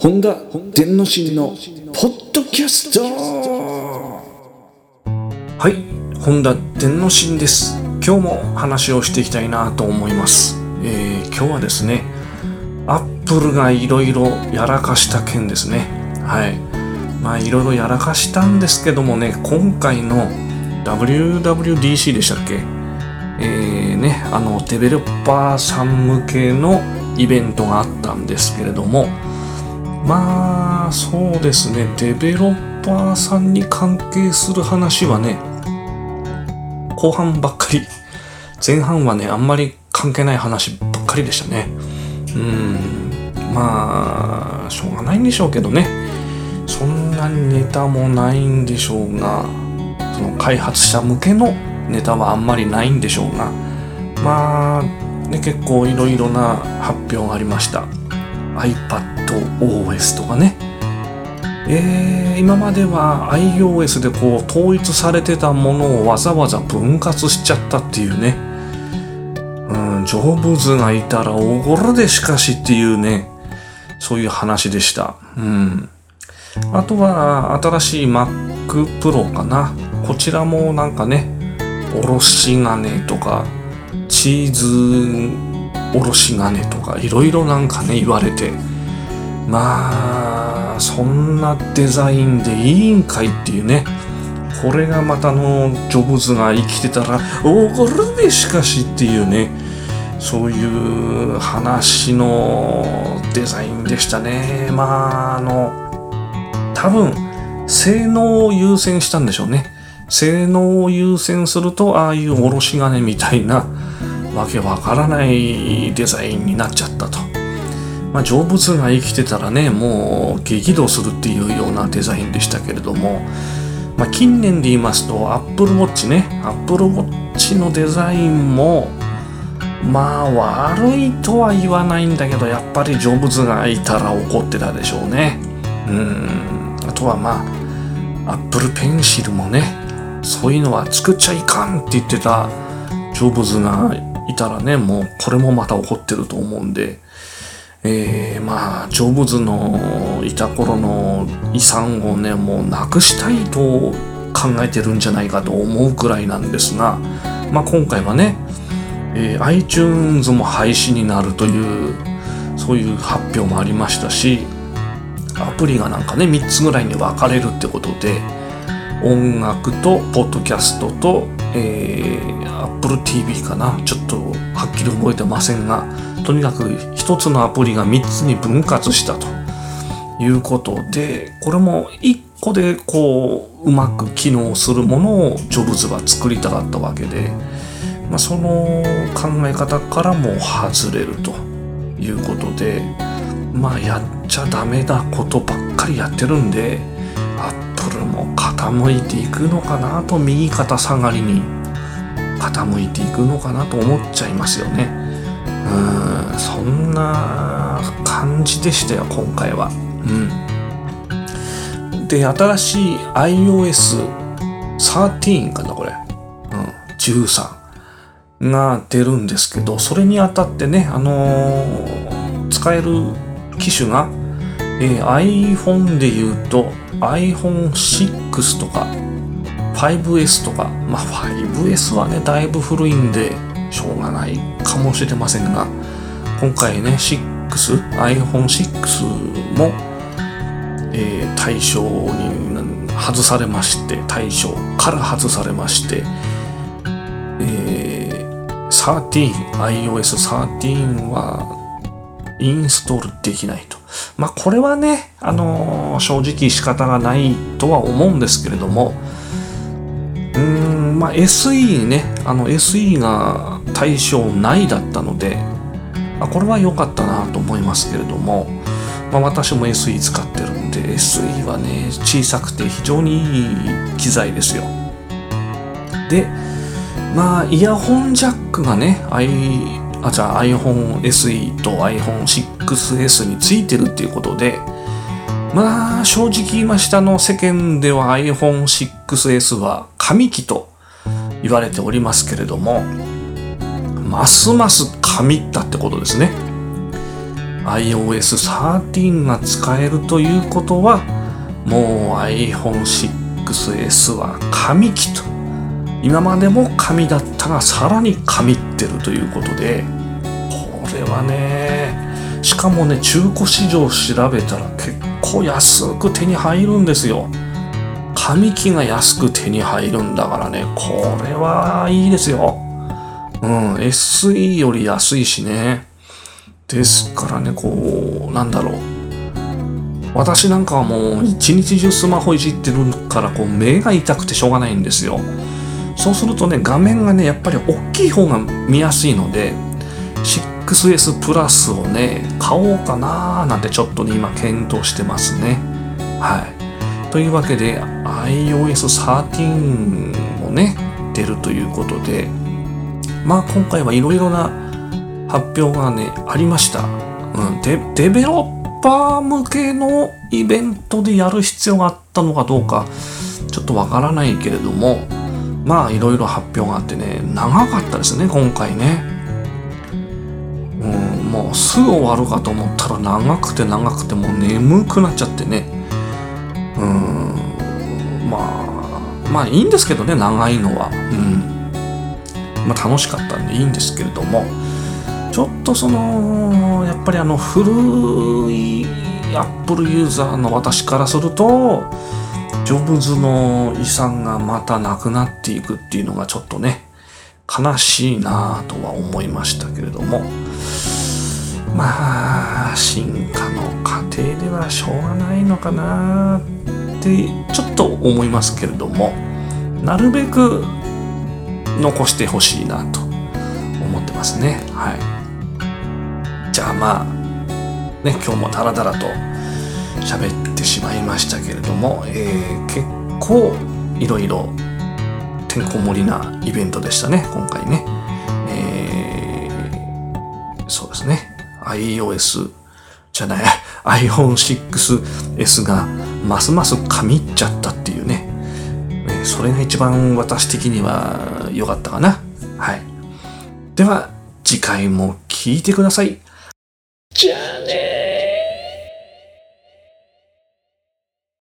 本田天之進のポッドキャスト。はい。本田天之進です。今日も話をしていきたいなと思います、えー今日はですねアップルがいろいろやらかした件ですね。はい。まあいろいろやらかしたんですけどもね今回の WWDC でしたっけ？えーねあのデベロッパーさん向けのイベントがあったんですけれどもまあそうですね。デベロッパーさんに関係する話はね後半ばっかり。前半はねあんまり関係ない話ばっかりでしたね。うん。まあしょうがないんでしょうけどね。そんなにネタもないんでしょうがその開発者向けのネタはあんまりないんでしょうがまあね結構いろいろな発表がありました。iPadOS とかね。えー今までは iOS でこう統一されてたものをわざわざ分割しちゃったっていうね。うんジョブズがいたらおごるでしかしっていうね。そういう話でした。うん。あとは新しい Mac Pro かな。こちらもなんかねおろし金とかチーズおろし金とかいろいろなんかね言われてまあそんなデザインでいいんかいっていうね。これがまたのジョブズが生きてたらおごるでしかしっていうね。そういう話のデザインでしたね。まああの多分性能を優先したんでしょうね。性能を優先するとああいうおろし金みたいなわけわからないデザインになっちゃったと。まあ、成仏が生きてたらねもう激怒するっていうようなデザインでしたけれども、まあ、近年で言いますと Apple Watch ね。Apple Watch のデザインもまあ悪いとは言わないんだけどやっぱり成仏がいたら怒ってたでしょうね。うん。あとはまあ Apple Pencil もねそういうのは作っちゃいかんって言ってた成仏がいたらねもうこれもまた怒ってると思うんで。えー、まあジョブズのいた頃の遺産をねもうなくしたいと考えてるんじゃないかと思うくらいなんですが、まあ、今回はね、えー iTunes も廃止になるというそういう発表もありましたしアプリがなんかね3つぐらいに分かれるってことで音楽とポッドキャストと、えー、Apple TV かな。ちょっとはっきり覚えてませんがとにかく一つのアプリが3つに分割したということでこれも1個でこううまく機能するものをジョブズは作りたかったわけで、まあ、その考え方からも外れるということでまあやっちゃダメなことばっかりやってるんで傾いていくのかなと右肩下がりに傾いていくのかなと思っちゃいますよね。うんそんな感じでしたよ今回は。うん。で新しい iOS13 かなこれ。うん13が出るんですけどそれにあたってねあのー使える機種が、えー iPhone で言うと iPhone6 とか 5S とかまあ 5S はねだいぶ古いんでしょうがないかもしれませんが今回ね 6iPhone6 も、えー対象に外されまして対象から外されまして、えー、13iOS13 はインストールできないと。まあこれはね、あのー正直仕方がないとは思うんですけれども、うーん、まあ SE ね、あの SE が対象内だったので、あこれは良かったなと思いますけれども、まあ私も SE 使ってるんで、SE はね、小さくて非常にいい機材ですよ。で、まあイヤホンジャックがね、あじゃあ iPhone SE と iPhone6S についてるっていうことでまあ正直言いましたの世間では iPhone6S は神機と言われておりますけれどもますます神ったってことですね。iOS13 が使えるということはもう iPhone6S は神機と今までも神だったがさらに神ってるということでこれはねしかもね中古市場調べたら結構安く手に入るんですよ。紙機が安く手に入るんだからねこれはいいですよ。うん SE より安いしね。ですからねこうなんだろう。私なんかはもう一日中スマホいじってるからこう目が痛くてしょうがないんですよ。そうするとね画面がねやっぱり大きい方が見やすいので 6S プラスをね買おうかなーなんてちょっとね今検討してますね。はい。というわけで iOS13 もね出るということでまあ今回はいろいろな発表がねありました、うん、デデベロッパー向けのイベントでやる必要があったのかどうかちょっとわからないけれどもまあいろいろ発表があってね長かったですね今回ね。うんもうすぐ終わるかと思ったら長くて長くてもう眠くなっちゃってね。うんまあまあいいんですけどね長いのは。うん。まあ楽しかったんでいいんですけれども。ちょっとそのやっぱりあの古いアップルユーザーの私からするとジョブズの遺産がまたなくなっていくっていうのがちょっとね悲しいなとは思いましたけれども。まあ進化の過程ではしょうがないのかなってちょっと思いますけれども。なるべく残してほしいなと思ってますね。はい。じゃあまあね今日もダラダラと喋ってしまいましたけれども、えー、結構いろいろてんこ盛りなイベントでしたね今回ね、えー、そうですね。iOS じゃない iPhone6S がますます神っちゃったっていうね、え、それが一番私的には良かったかな。はい。では次回も聞いてください。